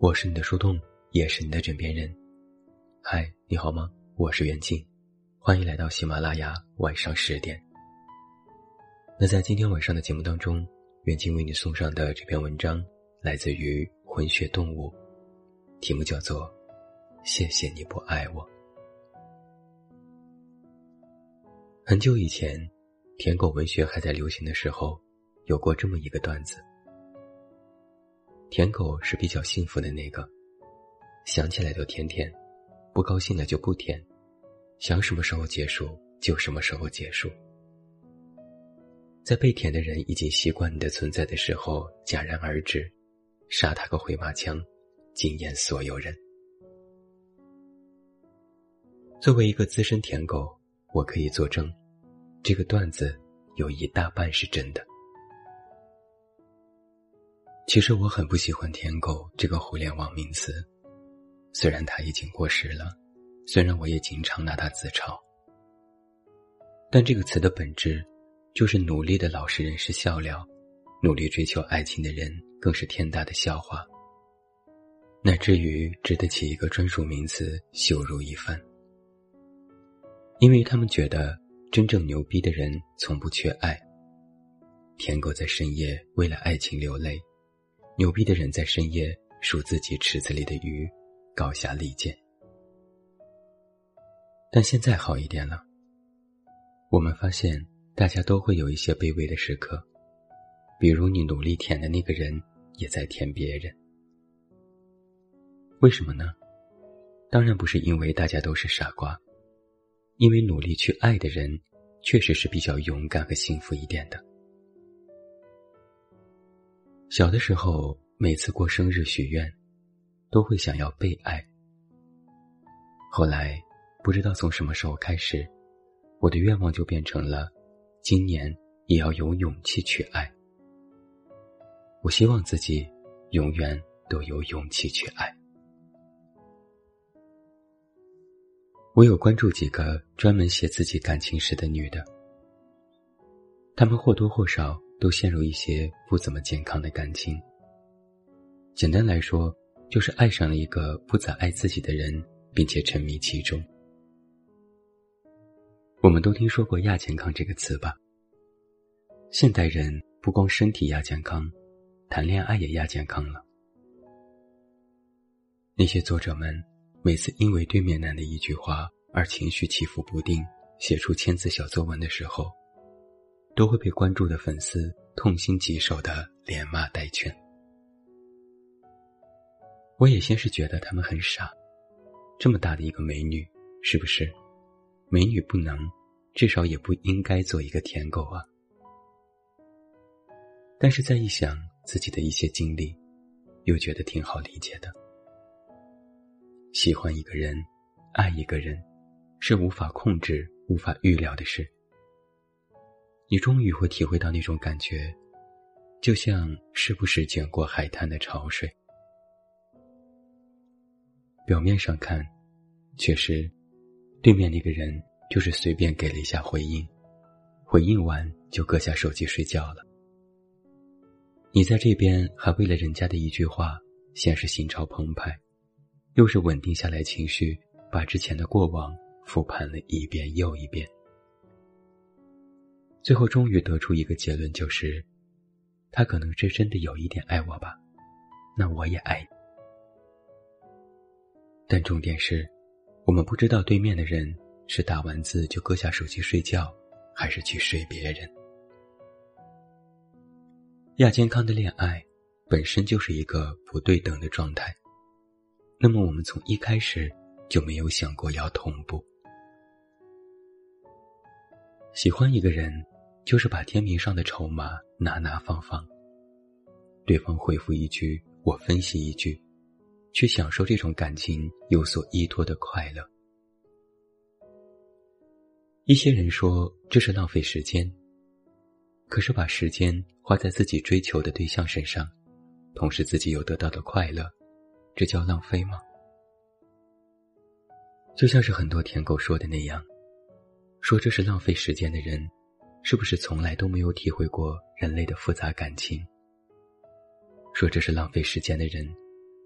我是你的树洞，也是你的枕边人。嗨，你好吗？我是袁静，欢迎来到喜马拉雅晚上十点。那在今天晚上的节目当中，袁静为你送上的这篇文章来自于混血动物，题目叫做《谢谢你不爱我》。很久以前，舔狗文学还在流行的时候，有过这么一个段子。舔狗是比较幸福的那个，想起来就舔舔，不高兴了就不舔，想什么时候结束就什么时候结束。在被舔的人已经习惯你的存在的时候戛然而止，杀他个回马枪，惊艳所有人。作为一个资深舔狗，我可以作证，这个段子有一大半是真的。其实我很不喜欢“舔狗”这个互联网名词，虽然它已经过时了，虽然我也经常拿它自嘲，但这个词的本质，就是努力的老实人是笑料，努力追求爱情的人更是天大的笑话。乃至于值得起一个专属名词羞辱一番，因为他们觉得真正牛逼的人从不缺爱。舔狗在深夜为了爱情流泪。牛逼的人在深夜数自己池子里的鱼，高下立见。但现在好一点了。我们发现，大家都会有一些卑微的时刻，比如你努力舔的那个人也在舔别人。为什么呢？当然不是因为大家都是傻瓜，因为努力去爱的人，确实是比较勇敢和幸福一点的。小的时候，每次过生日许愿，都会想要被爱。后来，不知道从什么时候开始，我的愿望就变成了，今年也要有勇气去爱。我希望自己永远都有勇气去爱。我有关注几个专门写自己感情史的女的，她们或多或少。都陷入一些不怎么健康的感情。简单来说，就是爱上了一个不咋爱自己的人，并且沉迷其中。我们都听说过亚健康这个词吧？现代人不光身体亚健康，谈恋爱也亚健康了。那些作者们每次因为对面男的一句话而情绪起伏不定，写出千字小作文的时候。都会被关注的粉丝痛心疾首的连骂带劝。我也先是觉得他们很傻，这么大的一个美女，是不是？美女不能，至少也不应该做一个舔狗啊。但是再一想自己的一些经历，又觉得挺好理解的。喜欢一个人，爱一个人，是无法控制、无法预料的事。你终于会体会到那种感觉，就像时不时卷过海滩的潮水。表面上看，确实，对面那个人就是随便给了一下回应，回应完就搁下手机睡觉了。你在这边还为了人家的一句话，先是心潮澎湃，又是稳定下来情绪，把之前的过往复盘了一遍又一遍。最后终于得出一个结论，就是，他可能是真的有一点爱我吧，那我也爱。但重点是，我们不知道对面的人是打完字就搁下手机睡觉，还是去睡别人。亚健康的恋爱本身就是一个不对等的状态，那么我们从一开始就没有想过要同步。喜欢一个人。就是把天平上的筹码拿拿放放，对方回复一句，我分析一句，去享受这种感情有所依托的快乐。一些人说这是浪费时间，可是把时间花在自己追求的对象身上，同时自己又得到的快乐，这叫浪费吗？就像是很多舔狗说的那样，说这是浪费时间的人。是不是从来都没有体会过人类的复杂感情？说这是浪费时间的人，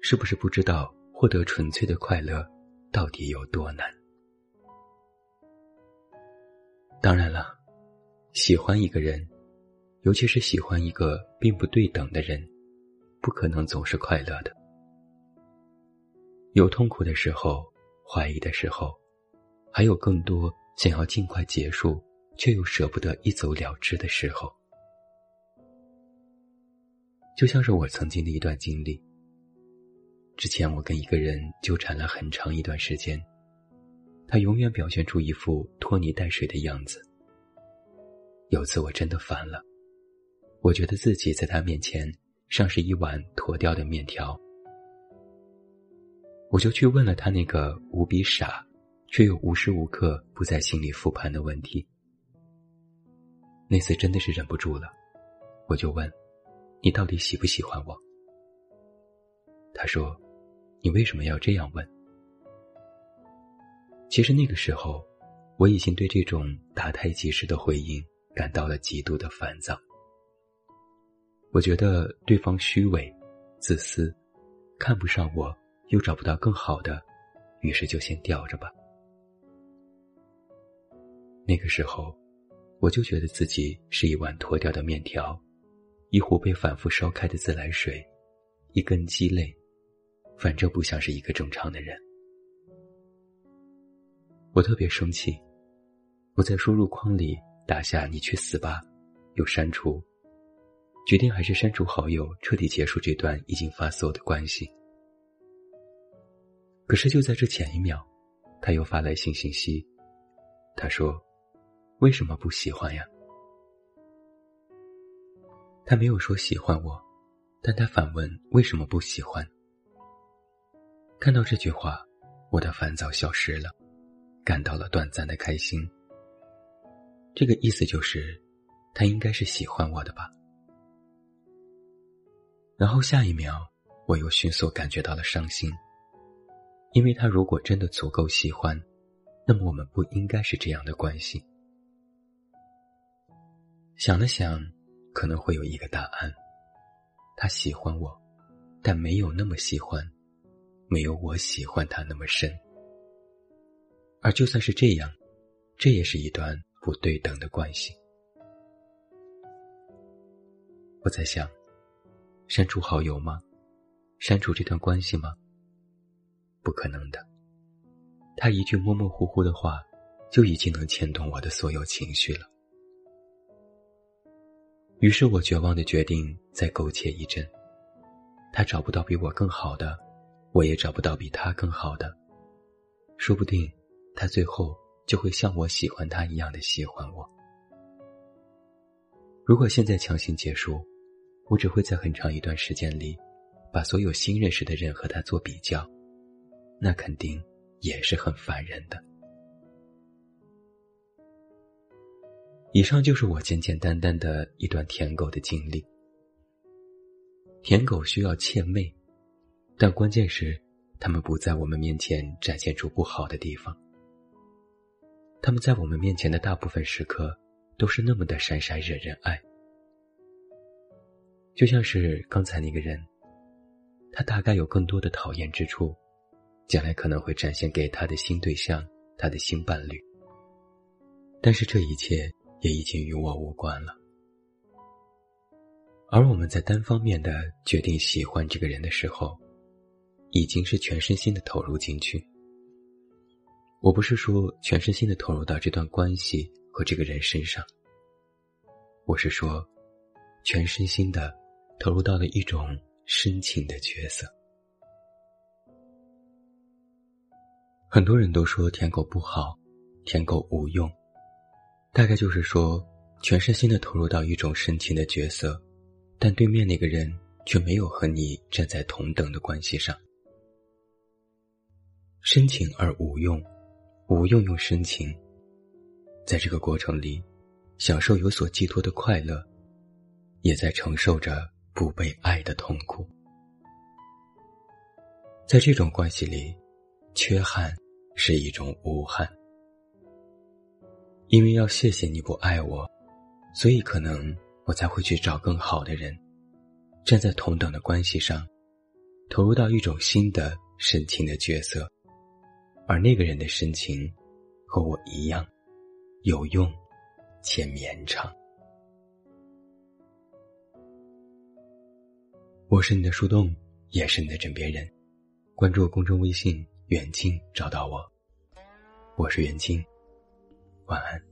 是不是不知道获得纯粹的快乐到底有多难？当然了，喜欢一个人，尤其是喜欢一个并不对等的人，不可能总是快乐的。有痛苦的时候，怀疑的时候，还有更多想要尽快结束却又舍不得一走了之的时候。就像是我曾经的一段经历。之前我跟一个人纠缠了很长一段时间，他永远表现出一副拖泥带水的样子。有次我真的烦了，我觉得自己在他面前像是一碗脱掉的面条，我就去问了他那个无比傻，却又无时无刻不在心里复盘的问题。那次真的是忍不住了，我就问：“你到底喜不喜欢我？”他说：“你为什么要这样问？”其实那个时候，我已经对这种打太极式的回应感到了极度的烦躁。我觉得对方虚伪、自私，看不上我，又找不到更好的，于是就先吊着吧。那个时候，我就觉得自己是一碗脱掉的面条，一壶被反复烧开的自来水，一根鸡肋。反正不像是一个正常的人，我特别生气。我在输入框里打下“你去死吧”，又删除，决定还是删除好友，彻底结束这段已经发馊的关系。可是就在这前一秒，他又发来新信息，他说：“为什么不喜欢呀？”他没有说喜欢我，但他反问：“为什么不喜欢？”看到这句话，我的烦躁消失了，感到了短暂的开心。这个意思就是，他应该是喜欢我的吧。然后下一秒，我又迅速感觉到了伤心，因为他如果真的足够喜欢，那么我们不应该是这样的关系。想了想，可能会有一个答案：他喜欢我，但没有那么喜欢。没有我喜欢他那么深，而就算是这样，这也是一段不对等的关系。我在想，删除好友吗？删除这段关系吗？不可能的。他一句模模糊糊的话，就已经能牵动我的所有情绪了。于是我绝望的决定再苟且一阵。他找不到比我更好的。我也找不到比他更好的，说不定他最后就会像我喜欢他一样的喜欢我。如果现在强行结束，我只会在很长一段时间里，把所有新认识的人和他做比较，那肯定也是很烦人的。以上就是我简简单单的一段舔狗的经历。舔狗需要怯媚。但关键是，他们不在我们面前展现出不好的地方。他们在我们面前的大部分时刻，都是那么的闪闪惹人爱。就像是刚才那个人，他大概有更多的讨厌之处，将来可能会展现给他的新对象、他的新伴侣。但是这一切也已经与我无关了。而我们在单方面的决定喜欢这个人的时候，已经是全身心的投入进去。我不是说全身心的投入到这段关系和这个人身上，我是说，全身心的投入到了一种深情的角色。很多人都说舔狗不好，舔狗无用，大概就是说，全身心的投入到一种深情的角色，但对面那个人却没有和你站在同等的关系上。深情而无用，无用又深情，在这个过程里，享受有所寄托的快乐，也在承受着不被爱的痛苦。在这种关系里，缺憾是一种无憾，因为要谢谢你不爱我，所以可能我才会去找更好的人，站在同等的关系上，投入到一种新的深情的角色，而那个人的深情和我一样有用且绵长。我是你的树洞，也是你的枕边人。关注公众微信“远近”，找到我。我是远近，晚安。